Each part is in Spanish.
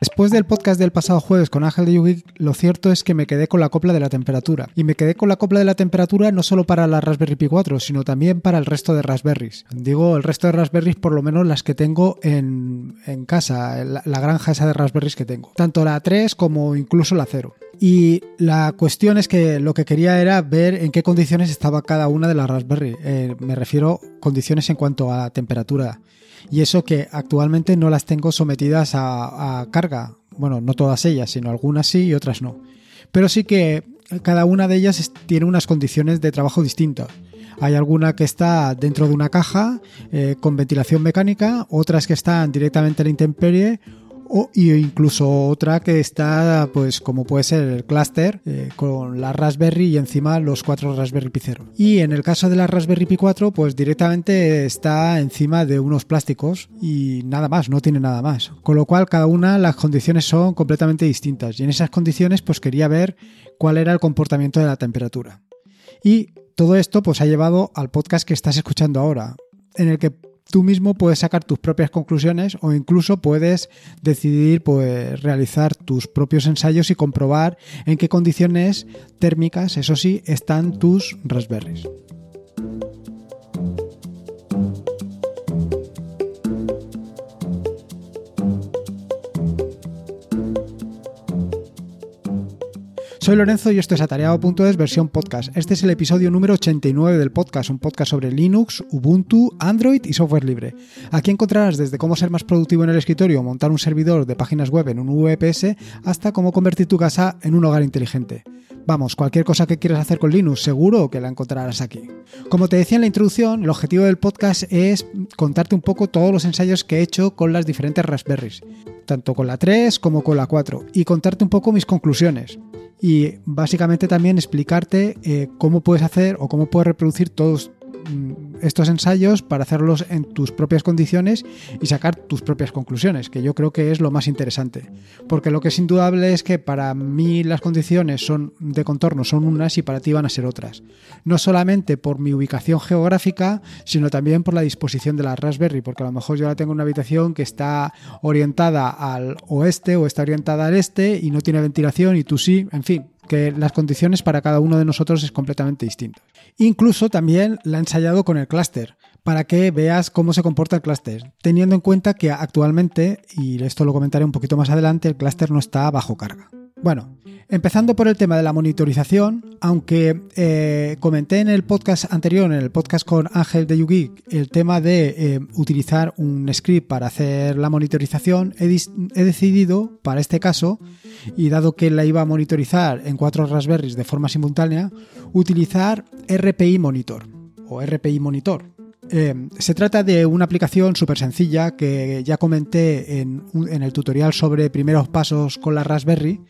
Después del podcast del pasado jueves con Ángel de Yugi, lo cierto es que me quedé con la copla de la temperatura. Y me quedé con la copla de la temperatura no solo para la Raspberry Pi 4, sino también para el resto de Raspberries. Digo el resto de Raspberries, por lo menos las que tengo en, casa, la, granja esa de Raspberries que tengo. Tanto la 3 como incluso la 0. Y la cuestión es que lo que quería era ver en qué condiciones estaba cada una de las Raspberry. Eh, me refiero condiciones en cuanto a temperatura y eso que actualmente no las tengo sometidas a, carga. Bueno, no todas ellas, sino algunas sí y otras no. Pero sí que cada una de ellas tiene unas condiciones de trabajo distintas. Hay alguna que está dentro de una caja eh, con ventilación mecánica, otras que están directamente en la intemperie o incluso otra que está, pues como puede ser el clúster eh, con la Raspberry y encima los cuatro Raspberry Pi 0. Y en el caso de la Raspberry Pi 4, pues directamente está encima de unos plásticos y nada más, no tiene nada más. Con lo cual cada una las condiciones son completamente distintas y en esas condiciones pues quería ver cuál era el comportamiento de la temperatura. Y todo esto pues ha llevado al podcast que estás escuchando ahora, en el que tú mismo puedes sacar tus propias conclusiones o incluso puedes decidir pues, realizar tus propios ensayos y comprobar en qué condiciones térmicas, eso sí, están tus raspberries. Soy Lorenzo y esto es Atareado.es versión podcast. Este es el episodio número 89 del podcast, un podcast sobre Linux, Ubuntu, Android y software libre. Aquí encontrarás desde cómo ser más productivo en el escritorio, montar un servidor de páginas web en un VPS, hasta cómo convertir tu casa en un hogar inteligente. Vamos, cualquier cosa que quieras hacer con Linux, seguro que la encontrarás aquí. Como te decía en la introducción, el objetivo del podcast es contarte un poco todos los ensayos que he hecho con las diferentes Raspberries, tanto con la 3 como con la 4, y contarte un poco mis conclusiones y básicamente también explicarte eh, cómo puedes hacer o cómo puedes reproducir todos estos ensayos para hacerlos en tus propias condiciones y sacar tus propias conclusiones, que yo creo que es lo más interesante. Porque lo que es indudable es que para mí las condiciones son de contorno son unas y para ti van a ser otras. No solamente por mi ubicación geográfica, sino también por la disposición de la Raspberry, porque a lo mejor yo la tengo en una habitación que está orientada al oeste o está orientada al este y no tiene ventilación y tú sí, en fin, que las condiciones para cada uno de nosotros es completamente distinto. Incluso también la he ensayado con el clúster para que veas cómo se comporta el clúster, teniendo en cuenta que actualmente, y esto lo comentaré un poquito más adelante, el clúster no está bajo carga. Bueno, empezando por el tema de la monitorización, aunque eh, comenté en el podcast anterior, en el podcast con Ángel de YouGeek, el tema de eh, utilizar un script para hacer la monitorización, he, he, decidido, para este caso, y dado que la iba a monitorizar en cuatro Raspberries de forma simultánea, utilizar RPI Monitor o RPI Monitor, eh, se trata de una aplicación súper sencilla que ya comenté en, el tutorial sobre primeros pasos con la Raspberry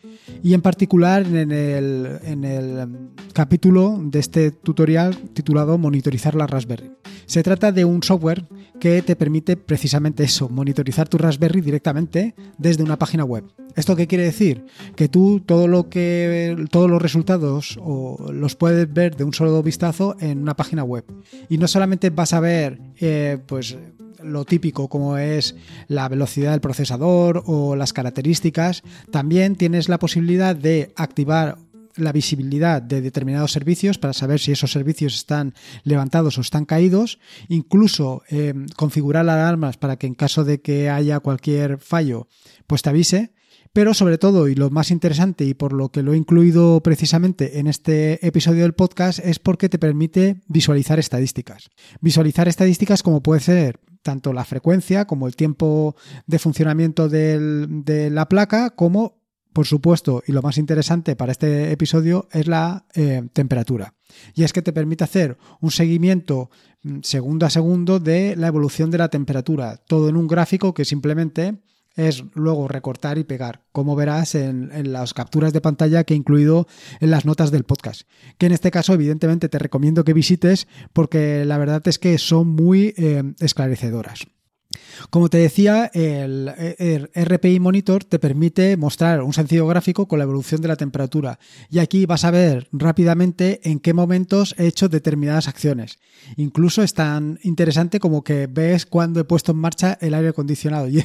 y en particular en el, en el capítulo de este tutorial titulado Monitorizar la Raspberry. Se trata de un software que te permite precisamente eso, monitorizar tu Raspberry directamente desde una página web. ¿Esto qué quiere decir? Que tú todo lo que todos los resultados o los puedes ver de un solo vistazo en una página web. Y no solamente vas a ver eh, pues lo típico como es la velocidad del procesador o las características, también tienes la posibilidad de activar la visibilidad de determinados servicios para saber si esos servicios están levantados o están caídos, incluso eh, configurar alarmas para que en caso de que haya cualquier fallo, pues te avise. Pero sobre todo, y lo más interesante y por lo que lo he incluido precisamente en este episodio del podcast, es porque te permite visualizar estadísticas. Visualizar estadísticas como puede ser tanto la frecuencia como el tiempo de funcionamiento de la placa, como por supuesto, y lo más interesante para este episodio es la eh, temperatura. Y es que te permite hacer un seguimiento mm, segundo a segundo de la evolución de la temperatura, todo en un gráfico que simplemente es luego recortar y pegar, como verás en, las capturas de pantalla que he incluido en las notas del podcast. Que en este caso, evidentemente, te recomiendo que visites porque la verdad es que son muy eh, esclarecedoras. Como te decía, el, RPI Monitor te permite mostrar un sencillo gráfico con la evolución de la temperatura y aquí vas a ver rápidamente en qué momentos he hecho determinadas acciones. Incluso es tan interesante como que ves cuando he puesto en marcha el aire acondicionado y,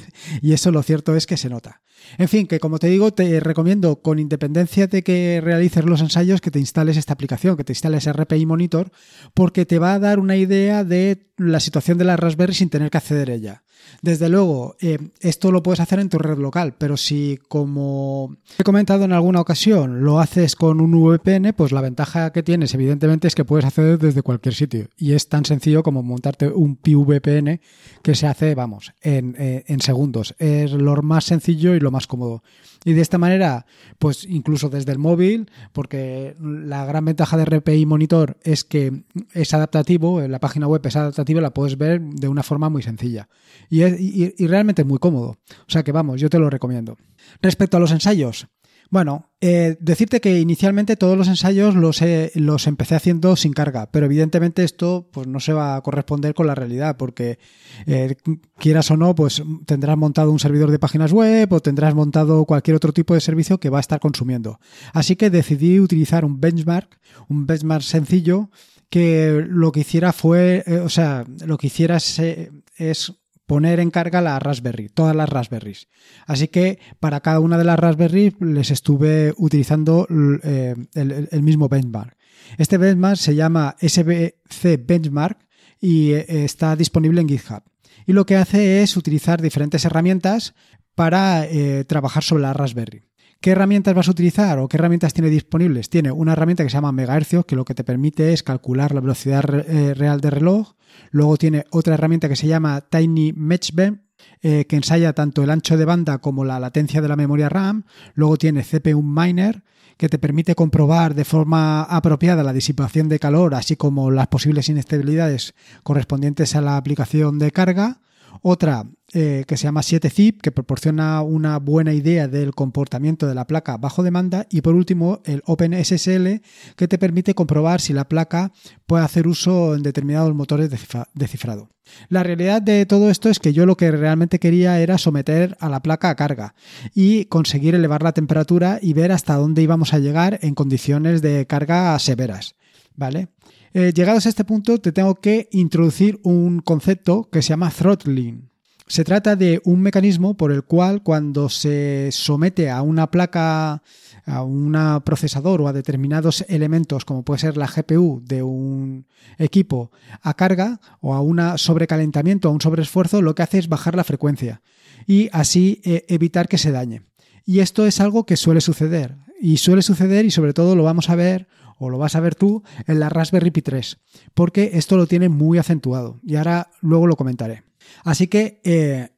eso lo cierto es que se nota. En fin, que como te digo, te recomiendo con independencia de que realices los ensayos que te instales esta aplicación, que te instales RPI Monitor, porque te va a dar una idea de la situación de la Raspberry sin tener que acceder a ella. Desde luego, eh, esto lo puedes hacer en tu red local, pero si, como he comentado en alguna ocasión, lo haces con un VPN, pues la ventaja que tienes, evidentemente, es que puedes acceder desde cualquier sitio. Y es tan sencillo como montarte un PVPN que se hace, vamos, en, eh, en segundos. Es lo más sencillo y lo más cómodo. Y de esta manera, pues incluso desde el móvil, porque la gran ventaja de RPI Monitor es que es adaptativo, la página web es adaptativa, la puedes ver de una forma muy sencilla. Y, y realmente es muy cómodo. O sea que vamos, yo te lo recomiendo. Respecto a los ensayos, bueno, eh, decirte que inicialmente todos los ensayos los, los empecé haciendo sin carga, pero evidentemente esto pues no se va a corresponder con la realidad, porque eh, quieras o no, pues tendrás montado un servidor de páginas web o tendrás montado cualquier otro tipo de servicio que va a estar consumiendo. Así que decidí utilizar un benchmark, un benchmark sencillo que lo que hiciera fue, eh, o sea, lo que hiciera es poner en carga la Raspberry, todas las Raspberries. Así que para cada una de las Raspberries les estuve utilizando eh, el, mismo benchmark. Este benchmark se llama SBC Benchmark y eh, está disponible en GitHub. Y lo que hace es utilizar diferentes herramientas para eh, trabajar sobre la Raspberry. ¿Qué herramientas vas a utilizar o qué herramientas tiene disponibles? Tiene una herramienta que se llama megahercios, que lo que te permite es calcular la velocidad real de reloj. Luego tiene otra herramienta que se llama Tiny Matchbend, eh, que ensaya tanto el ancho de banda como la latencia de la memoria RAM. Luego tiene CPU Miner, que te permite comprobar de forma apropiada la disipación de calor, así como las posibles inestabilidades correspondientes a la aplicación de carga. Otra eh, que se llama 7zip, que proporciona una buena idea del comportamiento de la placa bajo demanda. Y por último, el OpenSSL, que te permite comprobar si la placa puede hacer uso en determinados motores de cifrado. La realidad de todo esto es que yo lo que realmente quería era someter a la placa a carga y conseguir elevar la temperatura y ver hasta dónde íbamos a llegar en condiciones de carga severas. ¿Vale? Eh, llegados a este punto, te tengo que introducir un concepto que se llama throttling. Se trata de un mecanismo por el cual cuando se somete a una placa, a un procesador o a determinados elementos como puede ser la GPU de un equipo a carga o a un sobrecalentamiento o a un sobreesfuerzo, lo que hace es bajar la frecuencia y así eh, evitar que se dañe. Y esto es algo que suele suceder. Y suele suceder y sobre todo lo vamos a ver o lo vas a ver tú en la Raspberry Pi 3, porque esto lo tiene muy acentuado y ahora luego lo comentaré. Así que, eh,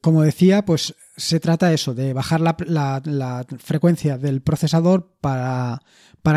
como decía, pues se trata eso, de bajar la, frecuencia del procesador para,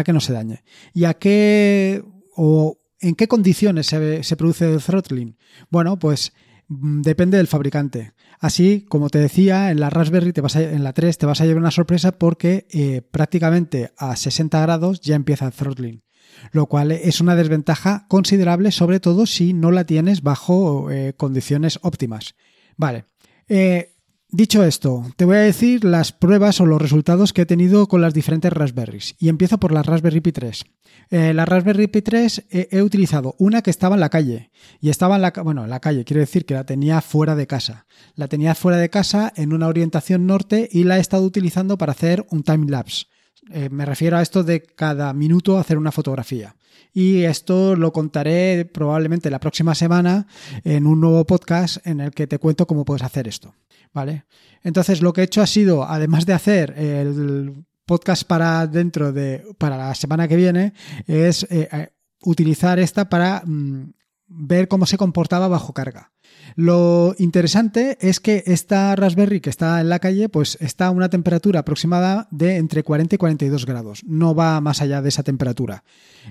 que no se dañe. ¿Y a qué o en qué condiciones se, se produce el throttling? Bueno, pues depende del fabricante. Así, como te decía, en la Raspberry, te vas en la 3, te vas a llevar una sorpresa porque eh, prácticamente a 60 grados ya empieza el throttling lo cual es una desventaja considerable, sobre todo si no la tienes bajo eh, condiciones óptimas. Vale. Eh, dicho esto, te voy a decir las pruebas o los resultados que he tenido con las diferentes Raspberries. Y empiezo por la Raspberry Pi 3. Eh, la Raspberry Pi 3 he utilizado una que estaba en la calle. Y estaba en la, bueno, en la calle, quiero decir que la tenía fuera de casa. La tenía fuera de casa en una orientación norte y la he estado utilizando para hacer un time lapse. Eh, me refiero a esto de cada minuto hacer una fotografía. Y esto lo contaré probablemente la próxima semana en un nuevo podcast en el que te cuento cómo puedes hacer esto. ¿Vale? Entonces, lo que he hecho ha sido, además de hacer el podcast para dentro de, para la semana que viene, es eh, eh, utilizar esta para mm, ver cómo se comportaba bajo carga. Lo interesante es que esta Raspberry que está en la calle, pues está a una temperatura aproximada de entre 40 y 42 grados. No va más allá de esa temperatura.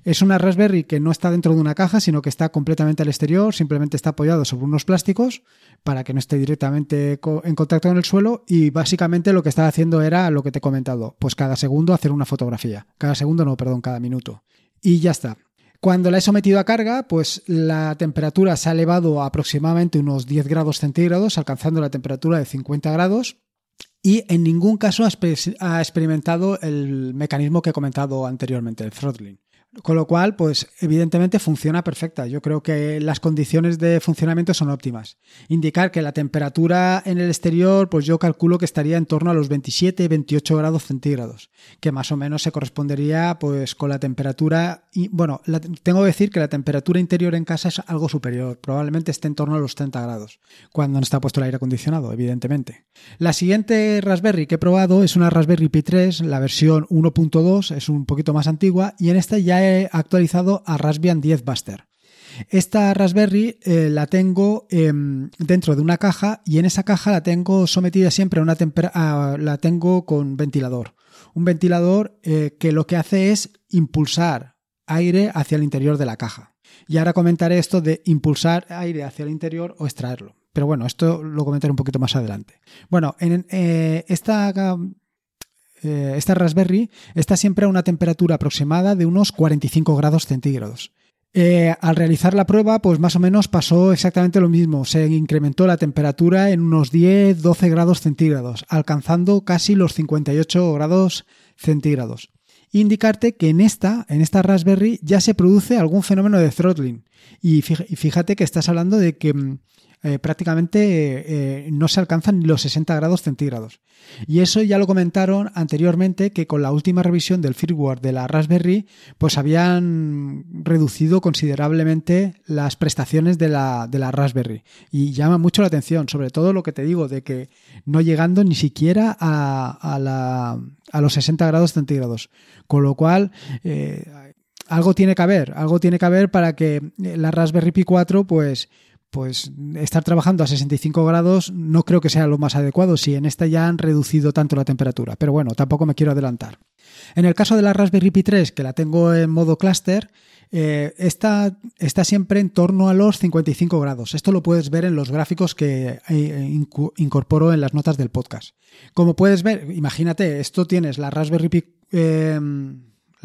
Es una Raspberry que no está dentro de una caja, sino que está completamente al exterior, simplemente está apoyado sobre unos plásticos para que no esté directamente en contacto con el suelo y básicamente lo que estaba haciendo era lo que te he comentado, pues cada segundo hacer una fotografía. Cada segundo no, perdón, cada minuto. Y ya está. Cuando la he sometido a carga, pues la temperatura se ha elevado a aproximadamente unos 10 grados centígrados, alcanzando la temperatura de 50 grados. Y en ningún caso ha experimentado el mecanismo que he comentado anteriormente, el throttling. Con lo cual, pues evidentemente funciona perfecta. Yo creo que las condiciones de funcionamiento son óptimas. Indicar que la temperatura en el exterior, pues yo calculo que estaría en torno a los 27-28 grados centígrados, que más o menos se correspondería pues con la temperatura y bueno, tengo que decir que la temperatura interior en casa es algo superior, probablemente esté en torno a los 30 grados, cuando no está puesto el aire acondicionado, evidentemente. La siguiente Raspberry que he probado es una Raspberry Pi 3, la versión 1.2, es un poquito más antigua y en esta ya actualizado a Raspbian 10 Buster. Esta Raspberry eh, la tengo em, dentro de una caja y en esa caja la tengo sometida siempre a una temperatura, la tengo con ventilador. Un ventilador eh, que lo que hace es impulsar aire hacia el interior de la caja. Y ahora comentaré esto de impulsar aire hacia el interior o extraerlo. Pero bueno, esto lo comentaré un poquito más adelante. Bueno, en eh, esta eh, esta Raspberry está siempre a una temperatura aproximada de unos 45 grados centígrados. Eh, al realizar la prueba, pues más o menos pasó exactamente lo mismo. Se incrementó la temperatura en unos 10-12 grados centígrados, alcanzando casi los 58 grados centígrados. Indicarte que en esta, en esta Raspberry ya se produce algún fenómeno de throttling. Y fíjate que estás hablando de que mm, eh, prácticamente eh, no se alcanzan los 60 grados centígrados. Y eso ya lo comentaron anteriormente que con la última revisión del firmware de la Raspberry pues habían reducido considerablemente las prestaciones de la, de la Raspberry. Y llama mucho la atención, sobre todo lo que te digo de que no llegando ni siquiera a, la, a los 60 grados centígrados. Con lo cual... Eh, algo tiene que haber, algo tiene que haber para que la Raspberry Pi 4 pues pues estar trabajando a 65 grados no creo que sea lo más adecuado si en esta ya han reducido tanto la temperatura, pero bueno, tampoco me quiero adelantar. En el caso de la Raspberry Pi 3, que la tengo en modo cluster, eh, está, siempre en torno a los 55 grados. Esto lo puedes ver en los gráficos que eh, incorporo en las notas del podcast. Como puedes ver, imagínate, esto tienes la Raspberry Pi... Eh,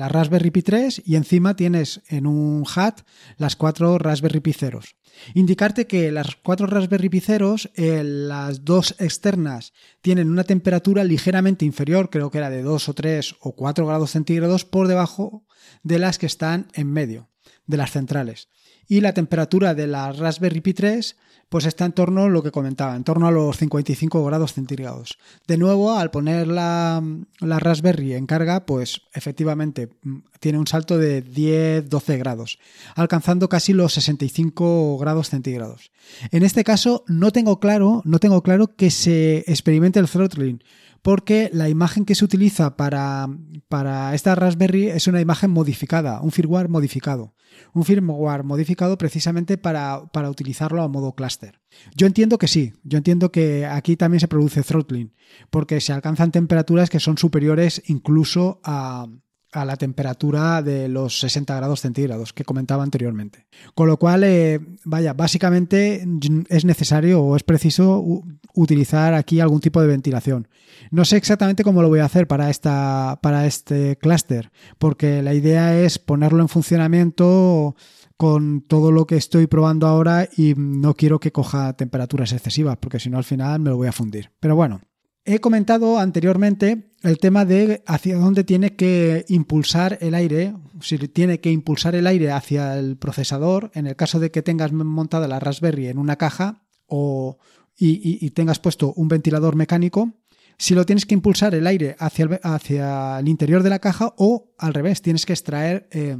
la Raspberry Pi 3 y encima tienes en un hat las cuatro Raspberry Pi ceros. Indicarte que las cuatro Raspberry Pi ceros, eh, las dos externas, tienen una temperatura ligeramente inferior, creo que era de 2 o 3 o 4 grados centígrados por debajo de las que están en medio, de las centrales. Y la temperatura de la Raspberry Pi 3 pues está en torno a lo que comentaba, en torno a los 55 grados centígrados. De nuevo, al poner la, Raspberry en carga, pues efectivamente mm, tiene un salto de 10-12 grados, alcanzando casi los 65 grados centígrados. En este caso, no tengo claro, no tengo claro que se experimente el throttling, porque la imagen que se utiliza para, para esta Raspberry es una imagen modificada, un firmware modificado. Un firmware modificado precisamente para, para utilizarlo a modo cluster. Yo entiendo que sí, yo entiendo que aquí también se produce throttling, porque se alcanzan temperaturas que son superiores incluso a, a la temperatura de los 60 grados centígrados que comentaba anteriormente. Con lo cual, eh, vaya, básicamente es necesario o es preciso utilizar aquí algún tipo de ventilación. No sé exactamente cómo lo voy a hacer para, esta, para este clúster, porque la idea es ponerlo en funcionamiento con todo lo que estoy probando ahora y no quiero que coja temperaturas excesivas, porque si no al final me lo voy a fundir. Pero bueno, He comentado anteriormente el tema de hacia dónde tiene que impulsar el aire, si tiene que impulsar el aire hacia el procesador, en el caso de que tengas montada la Raspberry en una caja o, y, tengas puesto un ventilador mecánico, si lo tienes que impulsar el aire hacia el, hacia el interior de la caja o al revés, tienes que extraer eh,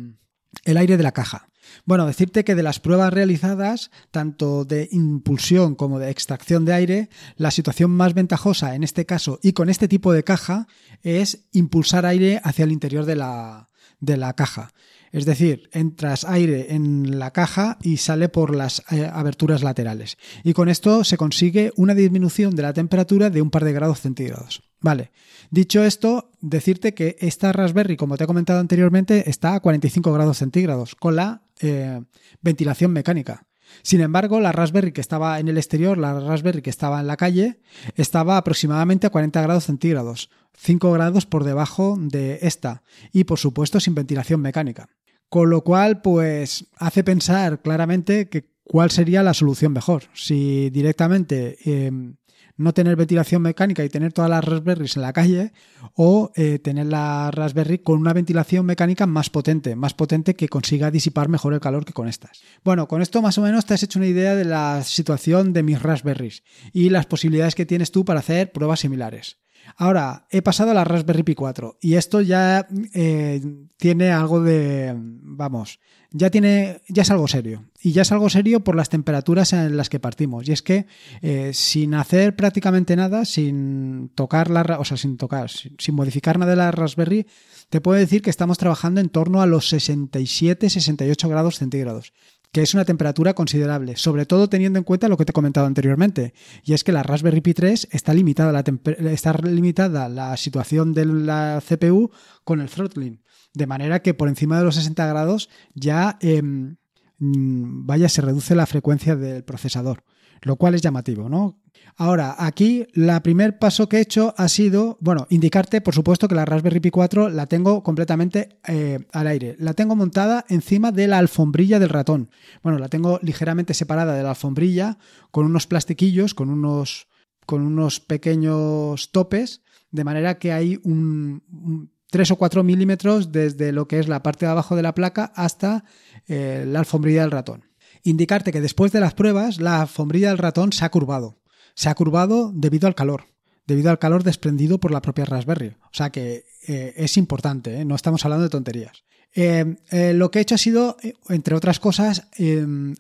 el aire de la caja. Bueno, decirte que de las pruebas realizadas, tanto de impulsión como de extracción de aire, la situación más ventajosa en este caso y con este tipo de caja es impulsar aire hacia el interior de la, de la caja. Es decir, entras aire en la caja y sale por las eh, aberturas laterales. Y con esto se consigue una disminución de la temperatura de un par de grados centígrados. Vale. Dicho esto, decirte que esta Raspberry, como te he comentado anteriormente, está a 45 grados centígrados con la eh, ventilación mecánica. Sin embargo, la Raspberry que estaba en el exterior, la Raspberry que estaba en la calle, estaba aproximadamente a 40 grados centígrados, 5 grados por debajo de esta y por supuesto sin ventilación mecánica. Con lo cual, pues hace pensar claramente que cuál sería la solución mejor. Si directamente em, no tener ventilación mecánica y tener todas las Raspberries en la calle o eh, tener la Raspberry con una ventilación mecánica más potente, más potente que consiga disipar mejor el calor que con estas. Bueno, con esto más o menos te has hecho una idea de la situación de mis Raspberries y las posibilidades que tienes tú para hacer pruebas similares. Ahora, he pasado a la Raspberry Pi 4 y esto ya eh, tiene algo de, vamos, ya tiene, ya es algo serio. Y ya es algo serio por las temperaturas en las que partimos. Y es que eh, sin hacer prácticamente nada, sin tocar la, o sea, sin tocar, sin, modificar nada de la Raspberry, te puedo decir que estamos trabajando en torno a los 67-68 grados centígrados que es una temperatura considerable, sobre todo teniendo en cuenta lo que te he comentado anteriormente, y es que la Raspberry Pi 3 está limitada la, está limitada la situación de la CPU con el throttling, de manera que por encima de los 60 grados ya em, mm, vaya se reduce la frecuencia del procesador, lo cual es llamativo, ¿no? Ahora, aquí el primer paso que he hecho ha sido, bueno, indicarte, por supuesto, que la Raspberry Pi 4 la tengo completamente eh, al aire. La tengo montada encima de la alfombrilla del ratón. Bueno, la tengo ligeramente separada de la alfombrilla con unos plastiquillos, con unos, con unos pequeños topes, de manera que hay un, 3 o 4 milímetros desde lo que es la parte de abajo de la placa hasta eh, la alfombrilla del ratón. Indicarte que después de las pruebas la alfombrilla del ratón se ha curvado se ha curvado debido al calor, debido al calor desprendido por la propia Raspberry. O sea que eh, es importante, ¿eh? no estamos hablando de tonterías. Eh, lo que he hecho ha sido, entre otras cosas,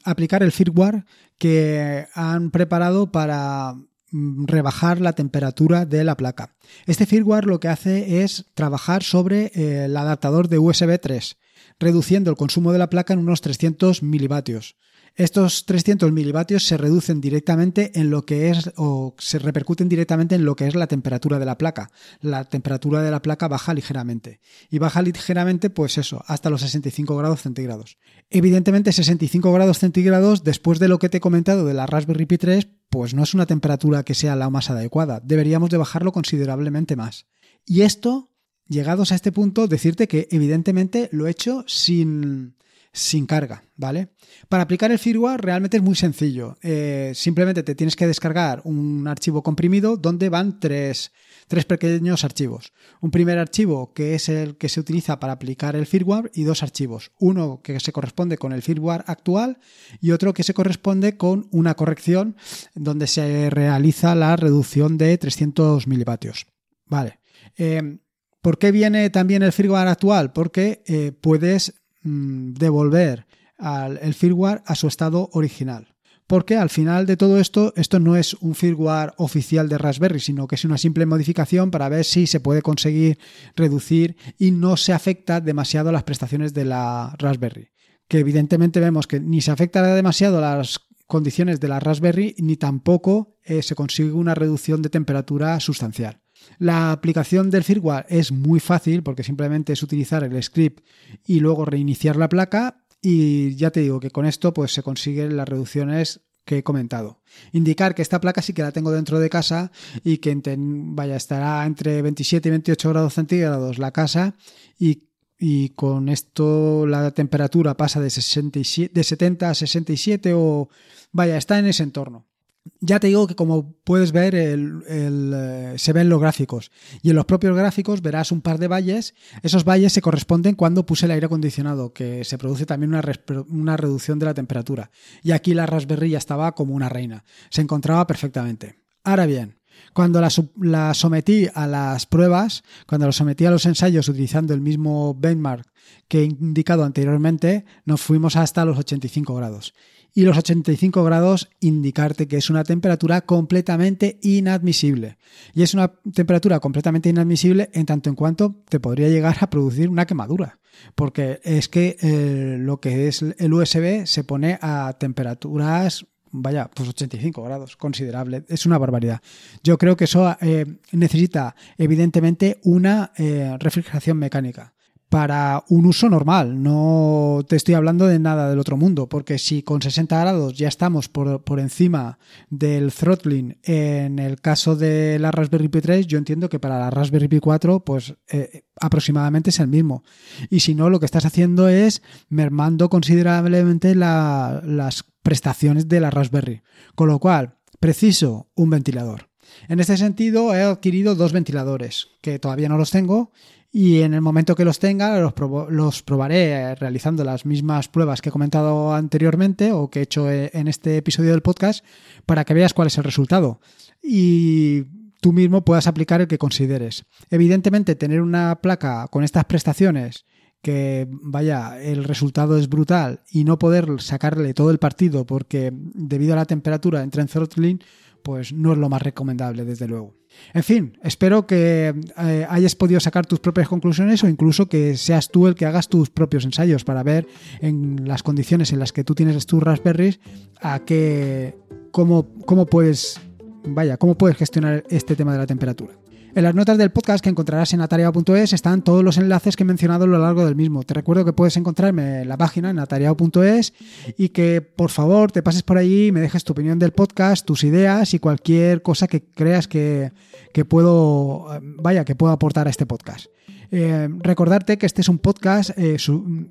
aplicar el firmware que han preparado para mm, rebajar la temperatura de la placa. Este firmware lo que hace es trabajar sobre el adaptador de USB 3, reduciendo el consumo de la placa en unos 300 milivatios. Estos 300 milivatios se reducen directamente en lo que es o se repercuten directamente en lo que es la temperatura de la placa. La temperatura de la placa baja ligeramente y baja ligeramente pues eso, hasta los 65 grados centígrados. Evidentemente 65 grados centígrados después de lo que te he comentado de la Raspberry Pi 3 pues no es una temperatura que sea la más adecuada. Deberíamos de bajarlo considerablemente más. Y esto llegados a este punto, decirte que evidentemente lo he hecho sin, sin carga, ¿vale? Para aplicar el firmware realmente es muy sencillo. Eh, simplemente te tienes que descargar un archivo comprimido donde van tres, tres, pequeños archivos. Un primer archivo que es el que se utiliza para aplicar el firmware y dos archivos. Uno que se corresponde con el firmware actual y otro que se corresponde con una corrección donde se realiza la reducción de 300 milivatios. Vale. Eh, ¿Por qué viene también el firmware actual? Porque eh, puedes Mm, devolver el firmware a su estado original. Porque al final de todo esto, esto no es un firmware oficial de Raspberry, sino que es una simple modificación para ver si se puede conseguir reducir y no se afecta demasiado las prestaciones de la Raspberry. Que evidentemente vemos que ni se afecta demasiado las condiciones de la Raspberry ni tampoco eh, se consigue una reducción de temperatura sustancial. La aplicación del firmware es muy fácil porque simplemente es utilizar el script y luego reiniciar la placa y ya te digo que con esto pues se consiguen las reducciones que he comentado. Indicar que esta placa sí que la tengo dentro de casa y que vaya estará entre 27 y 28 grados centígrados la casa y, con esto la temperatura pasa de, 67, de 70 a 67 o vaya, está en ese entorno. Ya te digo que como puedes ver, eh, se ven los gráficos. Y en los propios gráficos verás un par de valles. Esos valles se corresponden cuando puse el aire acondicionado, que se produce también una, reducción de la temperatura. Y aquí la Raspberry ya estaba como una reina. Se encontraba perfectamente. Ahora bien, cuando la, sometí a las pruebas, cuando la sometí a los ensayos utilizando el mismo benchmark que he indicado anteriormente, nos fuimos hasta los 85 grados y los 85 grados indicarte que es una temperatura completamente inadmisible. Y es una temperatura completamente inadmisible en tanto en cuanto te podría llegar a producir una quemadura. Porque es que eh, lo que es el USB se pone a temperaturas vaya, pues 85 grados, considerable, es una barbaridad. Yo creo que eso eh, necesita evidentemente una eh, refrigeración mecánica para un uso normal. No te estoy hablando de nada del otro mundo, porque si con 60 grados ya estamos por, por encima del throttling en el caso de la Raspberry Pi 3, yo entiendo que para la Raspberry Pi 4, pues eh, aproximadamente es el mismo. Y si no, lo que estás haciendo es mermando considerablemente las prestaciones de la Raspberry. Con lo cual, preciso un ventilador. En este sentido, he adquirido dos ventiladores, que todavía no los tengo y en el momento que los tenga los, los, probaré eh, realizando las mismas pruebas que he comentado anteriormente o que he hecho eh, en este episodio del podcast para que veas cuál es el resultado y tú mismo puedas aplicar el que consideres. Evidentemente tener una placa con estas prestaciones que vaya, el resultado es brutal y no poder sacarle todo el partido porque debido a la temperatura entra en throttling, pues no es lo más recomendable desde luego. En fin, espero que eh, hayas podido sacar tus propias conclusiones o incluso que seas tú el que hagas tus propios ensayos para ver en las condiciones en las que tú tienes tus Raspberries a qué, cómo, cómo puedes, vaya, cómo puedes gestionar este tema de la temperatura. En las notas del podcast que encontrarás en atareado.es están todos los enlaces que he mencionado a lo largo del mismo. Te recuerdo que puedes encontrarme en la página en atareado.es y que por favor te pases por allí y me dejes tu opinión del podcast, tus ideas y cualquier cosa que creas que, que puedo, vaya, que puedo aportar a este podcast. Eh, recordarte que este es un podcast eh,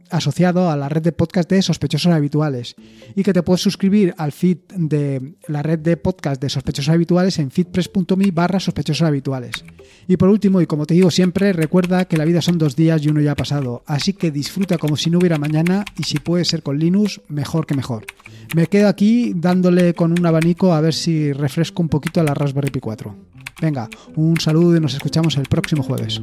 asociado a la red de podcast de sospechosos habituales y que te puedes suscribir al feed de la red de podcast de sospechosos habituales en feedpress.me barra sospechosos habituales. Y por último, y como te digo siempre, recuerda que la vida son dos días y uno ya ha pasado, así que disfruta como si no hubiera mañana y si puede ser con Linux, mejor que mejor. Me quedo aquí dándole con un abanico a ver si refresco un poquito a la Raspberry Pi 4. Venga, un saludo y nos escuchamos el próximo jueves.